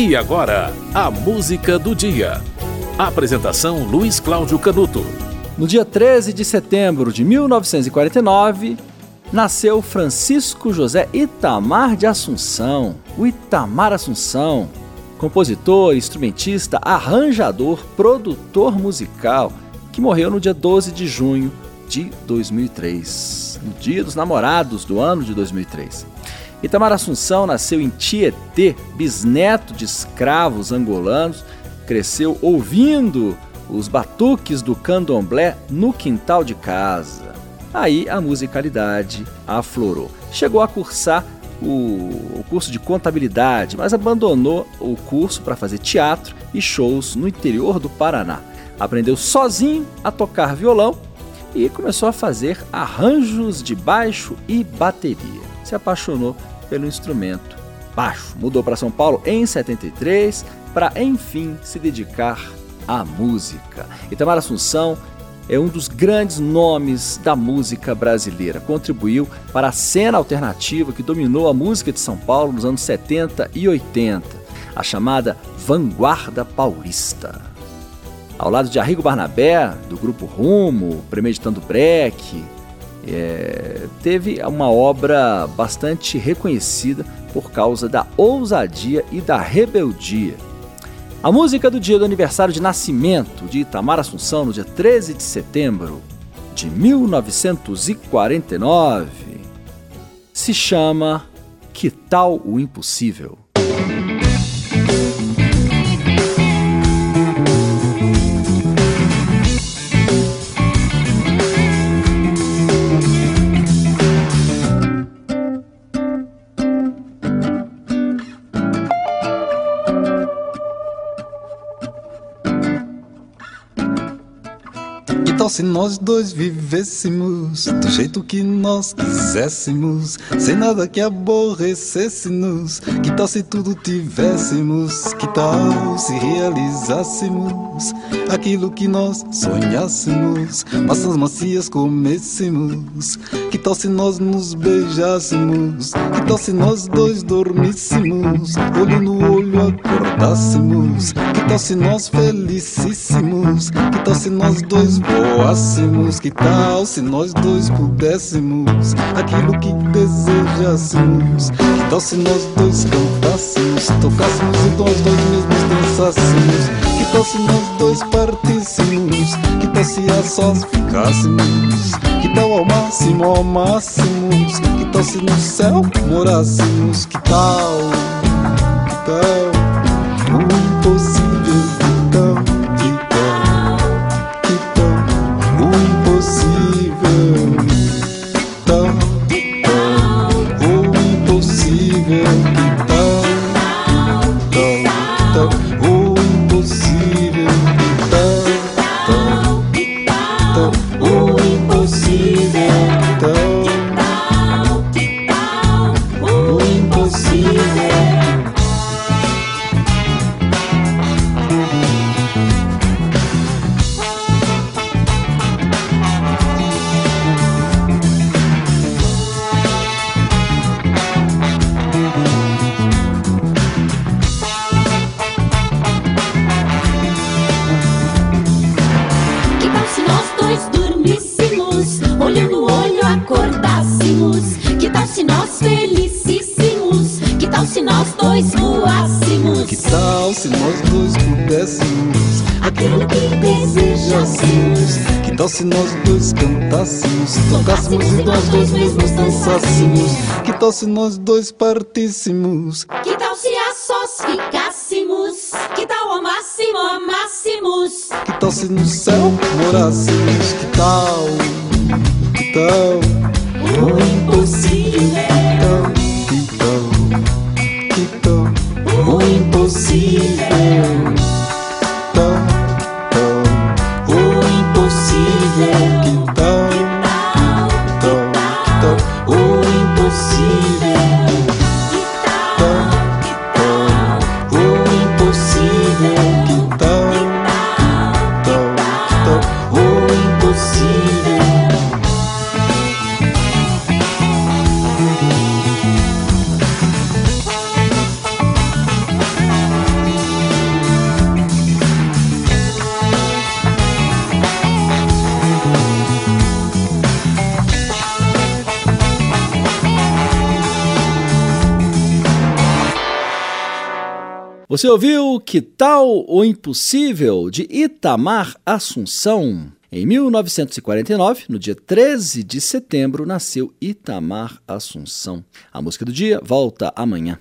E agora, a música do dia. Apresentação Luiz Cláudio Canuto. No dia 13 de setembro de 1949, nasceu Francisco José Itamar de Assunção, o Itamar Assunção, compositor, instrumentista, arranjador, produtor musical, que morreu no dia 12 de junho de 2003, no Dia dos Namorados do ano de 2003. Itamar Assunção nasceu em Tietê, bisneto de escravos angolanos, cresceu ouvindo os batuques do candomblé no quintal de casa. Aí a musicalidade aflorou. Chegou a cursar o, curso de contabilidade, mas abandonou o curso para fazer teatro e shows no interior do Paraná. Aprendeu sozinho a tocar violão e começou a fazer arranjos de baixo e bateria se apaixonou pelo instrumento baixo. Mudou para São Paulo em 73 para enfim se dedicar à música. Itamar Assunção é um dos grandes nomes da música brasileira. Contribuiu para a cena alternativa que dominou a música de São Paulo nos anos 70 e 80, a chamada Vanguarda Paulista. Ao lado de Arrigo Barnabé, do grupo Rumo, Premeditando Breck, é, teve uma obra bastante reconhecida por causa da ousadia e da rebeldia. A música do dia do aniversário de nascimento de Itamar Assunção, no dia 13 de setembro de 1949, se chama Que Tal o Impossível? Tal se nós dois vivêssemos do jeito que nós quiséssemos, sem nada que aborrecesse-nos? Que tal se tudo tivéssemos? Que tal se realizássemos aquilo que nós sonhássemos? Maçãs macias comêssemos? Que tal se nós nos beijássemos? Que tal se nós dois dormíssemos? Olho no olho acordássemos? Que tal se nós felicíssimos? Que tal se nós dois voássemos? Voássemos, que tal se nós dois pudéssemos aquilo que desejássemos? Que tal se nós dois cantássemos, tocássemos e nós dois mesmos dançássemos? Que tal se nós dois partíssemos? Que tal se a sós ficássemos? Que tal ao máximo, ao máximos? Que tal se no céu morássemos? Que tal? Que tal? O impossível se nós felicíssimos? Que tal se nós dois voássemos? Que tal se nós dois pudéssemos aquilo que desejássemos? Que tal se nós dois cantássemos, tocássemos e nós dois mesmos dançássemos? Que tal se nós dois partíssemos? Que se no céu morássemos? Que tal? Que tal? Você ouviu Que Tal o Impossível de Itamar Assunção? Em 1949, no dia 13 de setembro, nasceu Itamar Assunção. A música do dia volta amanhã.